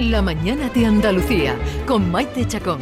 La mañana de Andalucía con Maite Chacón.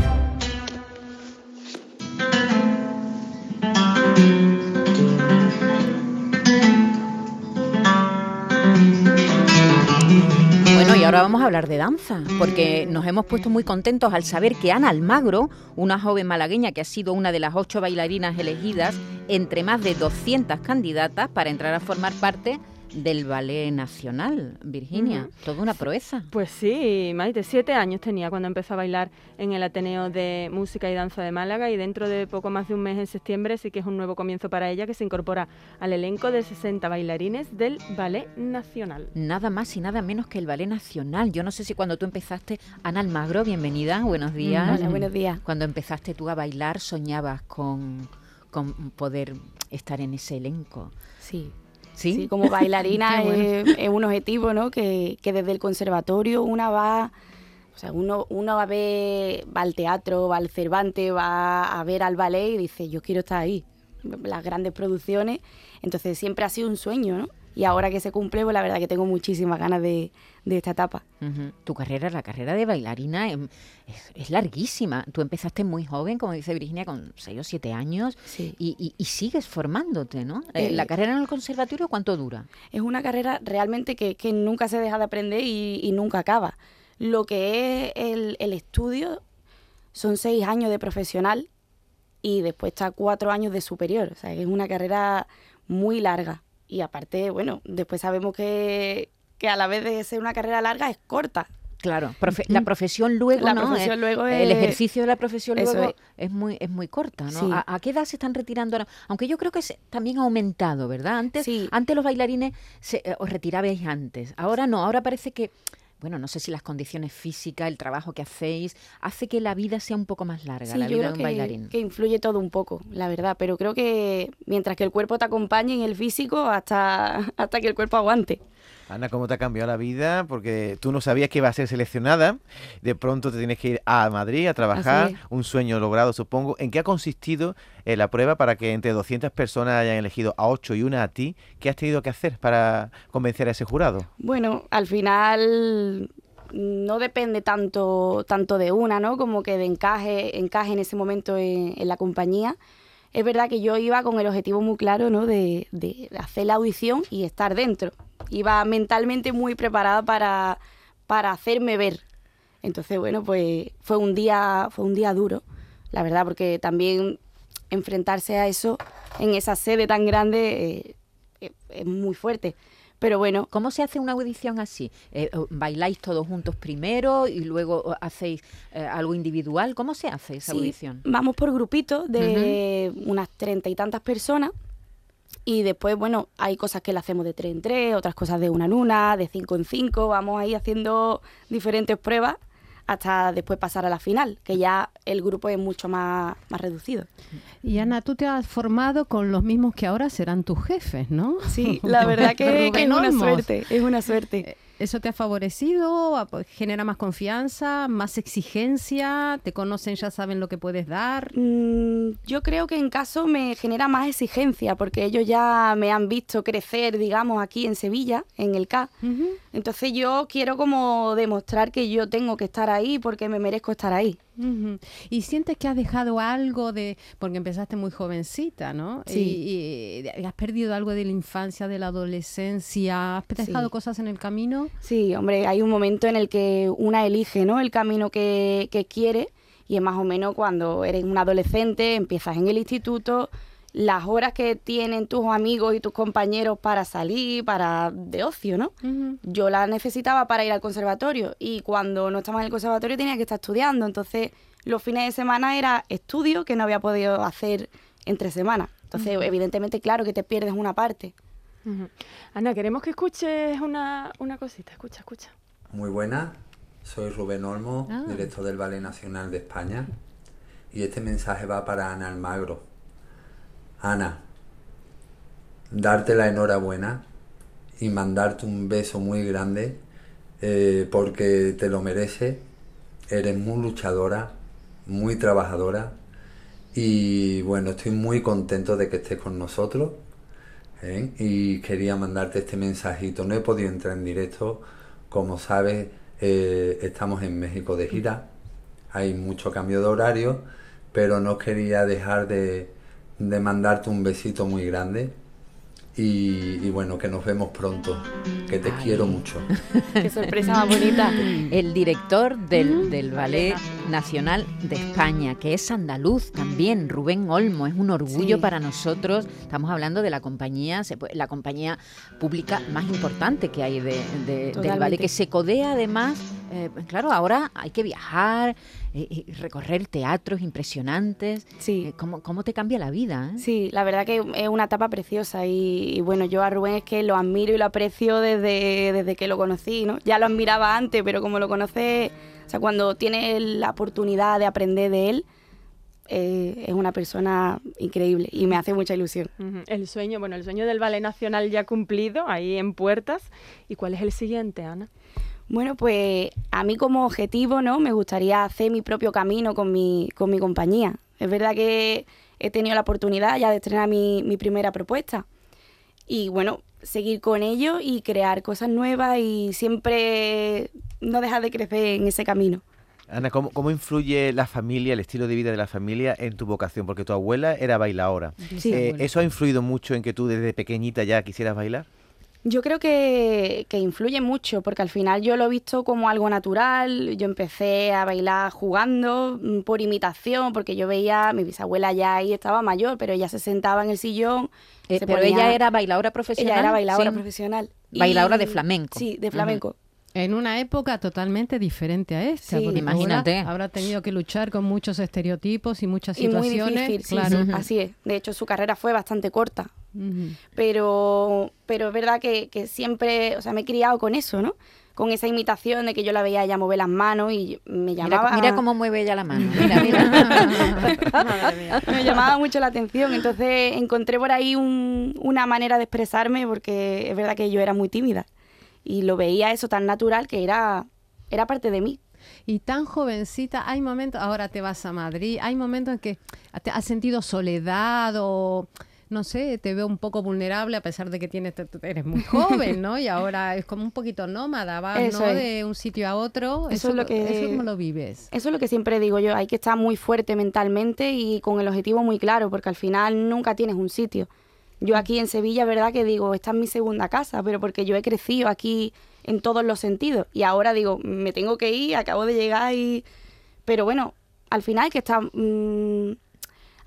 Bueno, y ahora vamos a hablar de danza, porque nos hemos puesto muy contentos al saber que Ana Almagro, una joven malagueña que ha sido una de las ocho bailarinas elegidas entre más de 200 candidatas para entrar a formar parte del Ballet Nacional, Virginia. Ujú. Toda una proeza. Pues sí, Maite, siete años tenía cuando empezó a bailar en el Ateneo de Música y Danza de Málaga y dentro de poco más de un mes en septiembre sí que es un nuevo comienzo para ella que se incorpora al elenco de 60 bailarines del Ballet Nacional. Nada más y nada menos que el Ballet Nacional. Yo no sé si cuando tú empezaste, Ana Almagro, bienvenida, buenos días. Hola, buenos días. Cuando empezaste tú a bailar, soñabas con, con poder estar en ese elenco. Sí. ¿Sí? Sí, como bailarina Qué bueno. es, es un objetivo, ¿no? Que, que desde el conservatorio una va, o sea, uno, uno va a ver, va al teatro, va al Cervantes, va a ver al ballet y dice, yo quiero estar ahí. Las grandes producciones. Entonces siempre ha sido un sueño, ¿no? Y ahora que se cumple, pues la verdad que tengo muchísimas ganas de, de esta etapa. Tu carrera, la carrera de bailarina em, es, es larguísima. Tú empezaste muy joven, como dice Virginia, con 6 o 7 años Sí. y, y- y sigues formándote, ¿no? Eh, Eh, ¿La carrera en el conservatorio cuánto dura? es una carrera realmente que, que nunca se deja de aprender y, y nunca acaba. Lo que es el, el estudio son seis años de profesional y después está cuatro años de superior. O sea, que es una carrera muy larga. Y aparte, bueno, después sabemos que, que a la vez de ser una carrera larga es corta. Claro, profe- la profesión luego, La ¿no? profesión Eh, luego El es- ejercicio de la profesión Eso luego es. es. muy es muy corta, ¿no? Sí. ¿A, a qué edad se están retirando ahora? Aunque yo creo que se- también ha aumentado, ¿verdad? Antes, Sí. antes los bailarines se, eh, os retirabais antes. Ahora no, ahora parece que, bueno, no sé si las condiciones físicas, el trabajo que hacéis, hace que la vida sea un poco más larga, Sí, la yo vida creo de un que, bailarín. que influye todo un poco, la verdad. Pero creo que mientras que el cuerpo te acompañe en el físico, hasta, hasta que el cuerpo aguante. Ana, ¿cómo te ha cambiado la vida? Porque tú no sabías que iba a ser seleccionada. De pronto te tienes que ir a Madrid a trabajar. Un sueño logrado, supongo. ¿En qué ha consistido eh, la prueba para que entre 200 personas hayan elegido a 8 y una a ti? ¿Qué has tenido que hacer para convencer a ese jurado? Bueno, al final no depende tanto, tanto de una, ¿no? Como que de encaje, encaje en ese momento en, en la compañía. Es verdad que yo iba con el objetivo muy claro, ¿no? De, de hacer la audición y estar dentro. Iba mentalmente muy preparada para, para hacerme ver. Entonces, bueno, pues fue un día, fue un día duro, la verdad, porque también enfrentarse a eso en esa sede tan grande eh, es- es muy fuerte. Pero bueno, ¿Cómo se hace una audición así? Eh, ¿Bailáis todos juntos primero y luego hacéis eh, algo individual? ¿Cómo se hace esa Sí, audición? Vamos por grupitos de unas treinta y tantas personas. Y después, bueno, hay cosas que le hacemos de tres en tres, otras cosas de una en una, de cinco en cinco. Vamos ahí haciendo diferentes pruebas hasta después pasar a la final, que ya el grupo es mucho más, más reducido. Y Ana, tú te has formado con los mismos que ahora serán tus jefes, ¿no? Sí, la verdad que, que es una suerte, es una suerte. ¿Eso te ha favorecido? ¿A- pues, ¿Genera más confianza? ¿Más exigencia? ¿Te conocen, ya saben lo que puedes dar? Mm, yo creo que en caso me genera más exigencia, porque ellos ya me han visto crecer, digamos, aquí en Sevilla, en el CA. Entonces yo quiero como demostrar que yo tengo que estar ahí porque me merezco estar ahí. Ujú. ¿Y sientes que has dejado algo de, porque empezaste muy jovencita, ¿no? Sí. Y, y has perdido algo de la infancia, de la adolescencia, has dejado Sí. cosas en el camino. Sí, hombre, hay un momento en el que una elige ¿no? el camino que, que quiere y es más o menos cuando eres un adolescente, empiezas en el instituto, las horas que tienen tus amigos y tus compañeros para salir, para de ocio, ¿no? Yo la necesitaba para ir al conservatorio y cuando no estaba en el conservatorio tenía que estar estudiando. Entonces, los fines de semana era estudio que no había podido hacer entre semanas. Entonces, evidentemente, claro que te pierdes una parte. Ana, queremos que escuches una, una cosita. Escucha, escucha. Muy buenas, soy Rubén Olmo, Ah. director del Ballet Nacional de España, y este mensaje va para Ana Almagro. Ana, darte la enhorabuena y mandarte un beso muy grande eh, porque te lo mereces, eres muy luchadora, muy trabajadora y bueno, estoy muy contento de que estés con nosotros ¿eh? y quería mandarte este mensajito. No he podido entrar en directo, como sabes, Eh, estamos en México de gira, hay mucho cambio de horario, pero no quería dejar de, de mandarte un besito muy grande y, y bueno, que nos vemos pronto, que te Ay. quiero mucho. Qué sorpresa más bonita. El director del, del Ballet Nacional de España, que es andaluz también, Rubén Olmo, es un orgullo Sí. para nosotros. Estamos hablando de la compañía, se puede- la compañía pública más importante que hay de- de- del ballet, que se codea además. Eh, claro, ahora hay que viajar, eh, y recorrer teatros impresionantes. Sí. Eh, ¿cómo, cómo te cambia la vida? eh? Sí, la verdad que es una etapa preciosa y, y bueno, yo a Rubén es que lo admiro y lo aprecio desde, desde que lo conocí, ¿no? Ya lo admiraba antes, pero como lo conoces, o sea, cuando tienes la oportunidad de aprender de él, eh, es una persona increíble y me hace mucha ilusión. El sueño, bueno, el sueño del Ballet Nacional ya cumplido, ahí en puertas. ¿Y cuál es el siguiente, Ana? Bueno, pues a mí como objetivo, ¿no? Me gustaría hacer mi propio camino con mi, con mi compañía. Es verdad que he tenido la oportunidad ya de estrenar mi, mi primera propuesta. Y bueno, seguir con ello y crear cosas nuevas y siempre no dejar de crecer en ese camino. Ana, ¿cómo, ¿cómo influye la familia, el estilo de vida de la familia en tu vocación? Porque tu abuela era bailadora. Sí. Eh, ¿Eso ha influido mucho en que tú desde pequeñita ya quisieras bailar? Yo creo que, que influye mucho, porque al final yo lo he visto como algo natural. Yo empecé a bailar jugando, mm, por imitación, porque yo veía, mi bisabuela ya ahí estaba mayor, pero ella se sentaba en el sillón. Eh, se pero ponía- ella era bailadora profesional. Ella era bailadora Sí. profesional. Bailadora de flamenco. Sí, de flamenco. En una época totalmente diferente a esta. Sí. porque Imagínate. ahora Habrá tenido que luchar con muchos estereotipos y muchas Y muy situaciones. difícil, sí, claro. sí, así es. De hecho, su carrera fue bastante corta. Pero, pero es verdad que, que siempre, o sea, me he criado con eso, ¿no? Con esa imitación de que yo la veía ella mover las manos y me Mira, llamaba... mira cómo mueve ella la mano. Mira, mira. Madre mía. me llamaba mucho la atención. Entonces encontré por ahí un- una manera de expresarme porque es verdad que yo era muy tímida y lo veía eso tan natural que era, era parte de mí. Y tan jovencita, hay momentos, ahora te vas a Madrid, hay momentos en que te has sentido soledad o, no sé, te veo un poco vulnerable a pesar de que tienes, eres muy joven, ¿no? Y ahora es como un poquito nómada, vas, ¿no? es. De un sitio a otro. Eso es lo que- Eso cómo lo vives. Eso es lo que siempre digo yo, hay que estar muy fuerte mentalmente y con el objetivo muy claro, porque al final nunca tienes un sitio. Yo aquí en Sevilla, verdad que digo, esta es mi segunda casa, pero porque yo he crecido aquí en todos los sentidos. Y ahora digo, me tengo que ir, acabo de llegar y... Pero bueno, al final hay que estar mm,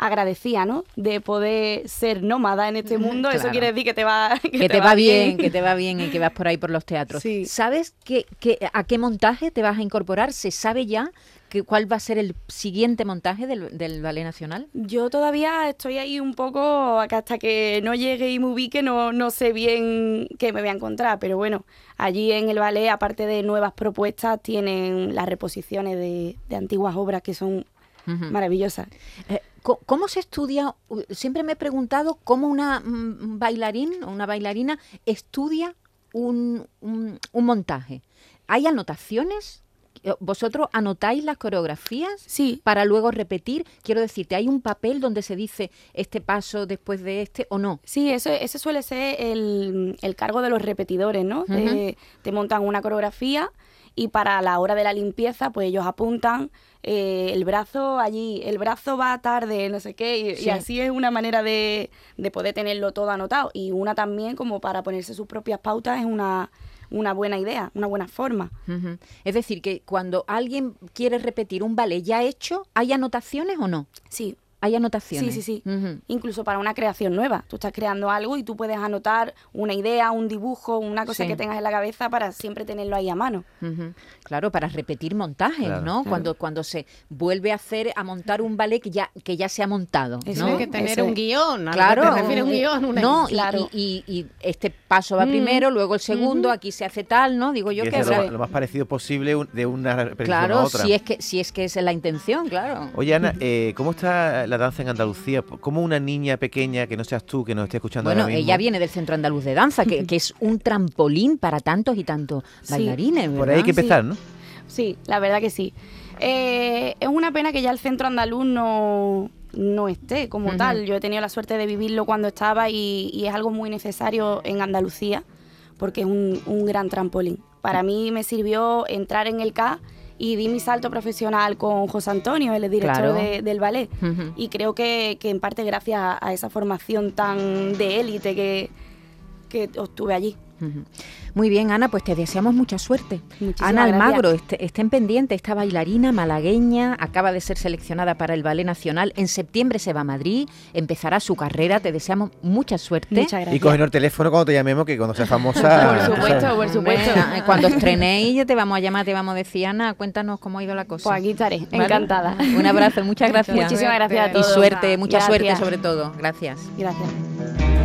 agradecida, ¿no? De poder ser nómada en este mundo. Eso quiere decir que te va, que te va bien, que te va bien y que vas por ahí por los teatros. Sí. ¿Sabes qué, qué- a qué montaje te vas a incorporar? ¿Se sabe ya que, cuál va a ser el siguiente montaje del, del Ballet Nacional? Yo todavía estoy ahí un poco, que hasta que no llegue y me ubique, no, no sé bien qué me voy a encontrar, pero bueno, allí en el ballet, aparte de nuevas propuestas, tienen las reposiciones de, de antiguas obras que son maravillosas. Eh, ¿Cómo se estudia? Siempre me he preguntado cómo una mm, bailarín o una bailarina estudia un, un- un montaje. ¿Hay anotaciones? Eh, ¿Vosotros anotáis las coreografías? Sí, para luego repetir. Quiero decirte, ¿hay un papel donde se dice este paso después de este o no? Sí, eso, ese suele ser el, el cargo de los repetidores, ¿no? Te- te montan una coreografía y para la hora de la limpieza, pues ellos apuntan eh, el brazo allí, el brazo va tarde, no sé qué, y, y Sí. así es una manera de, de poder tenerlo todo anotado. Y una también como para ponerse sus propias pautas es una, una buena idea, una buena forma. Es decir, que cuando alguien quiere repetir un ballet ya hecho, ¿hay anotaciones o no? Sí, Hay anotaciones. Sí, sí, sí. Ujú. Incluso para una creación nueva. Tú estás creando algo y tú puedes anotar una idea, un dibujo, una cosa Sí. que tengas en la cabeza para siempre tenerlo ahí a mano. Ujú. Claro, para repetir montajes, Claro. ¿no? Cuando, cuando se vuelve a hacer, a montar un ballet que ya, que ya se ha montado. Eso ¿no? Hay que tener Eso un guion. a Claro, te refiere un guion. Una no, y- Claro. y, y- y este paso va primero, luego el segundo, aquí se hace tal, ¿no? Digo yo Y que es lo, lo más parecido posible de una repetición claro, a otra. si es que si es que esa es la intención, claro. Oye, Ana, eh, ¿cómo está la danza en Andalucía? ¿Cómo una niña pequeña, que no seas tú, que nos esté escuchando Bueno, ahora mismo... ella viene del Centro Andaluz de Danza, que, que es un trampolín para tantos y tantos Sí. bailarines. Por ahí hay que empezar, ¿no? Sí, la verdad que sí. Eh, es una pena que ya el centro andaluz no, no esté como tal. Yo he tenido la suerte de vivirlo cuando estaba y, y es algo muy necesario en Andalucía porque es un, un gran trampolín. para mí me sirvió entrar en el K y di mi salto profesional con José Antonio, el director Claro. de- del ballet. Y creo que, que en parte gracias a, a esa formación tan de élite que, que obtuve allí. Muy bien, Ana, pues te deseamos mucha suerte. Muchísimas Ana gracias. Almagro, este- estén pendientes, esta bailarina malagueña acaba de ser seleccionada para el Ballet Nacional. En septiembre se va a Madrid, empezará su carrera. Te deseamos mucha suerte. Muchas gracias. Y cogiendo el teléfono cuando te llamemos, que cuando seas famosa. Por supuesto, sabes. por supuesto. Cuando estrenéis, ya te vamos a llamar, te vamos a decir, Ana, cuéntanos cómo ha ido la cosa. Pues aquí estaré, ¿Vale? encantada. Un abrazo, muchas gracias. Muchísimas gracias a Y todos. suerte, mucha Gracias. suerte sobre todo. Gracias. Gracias.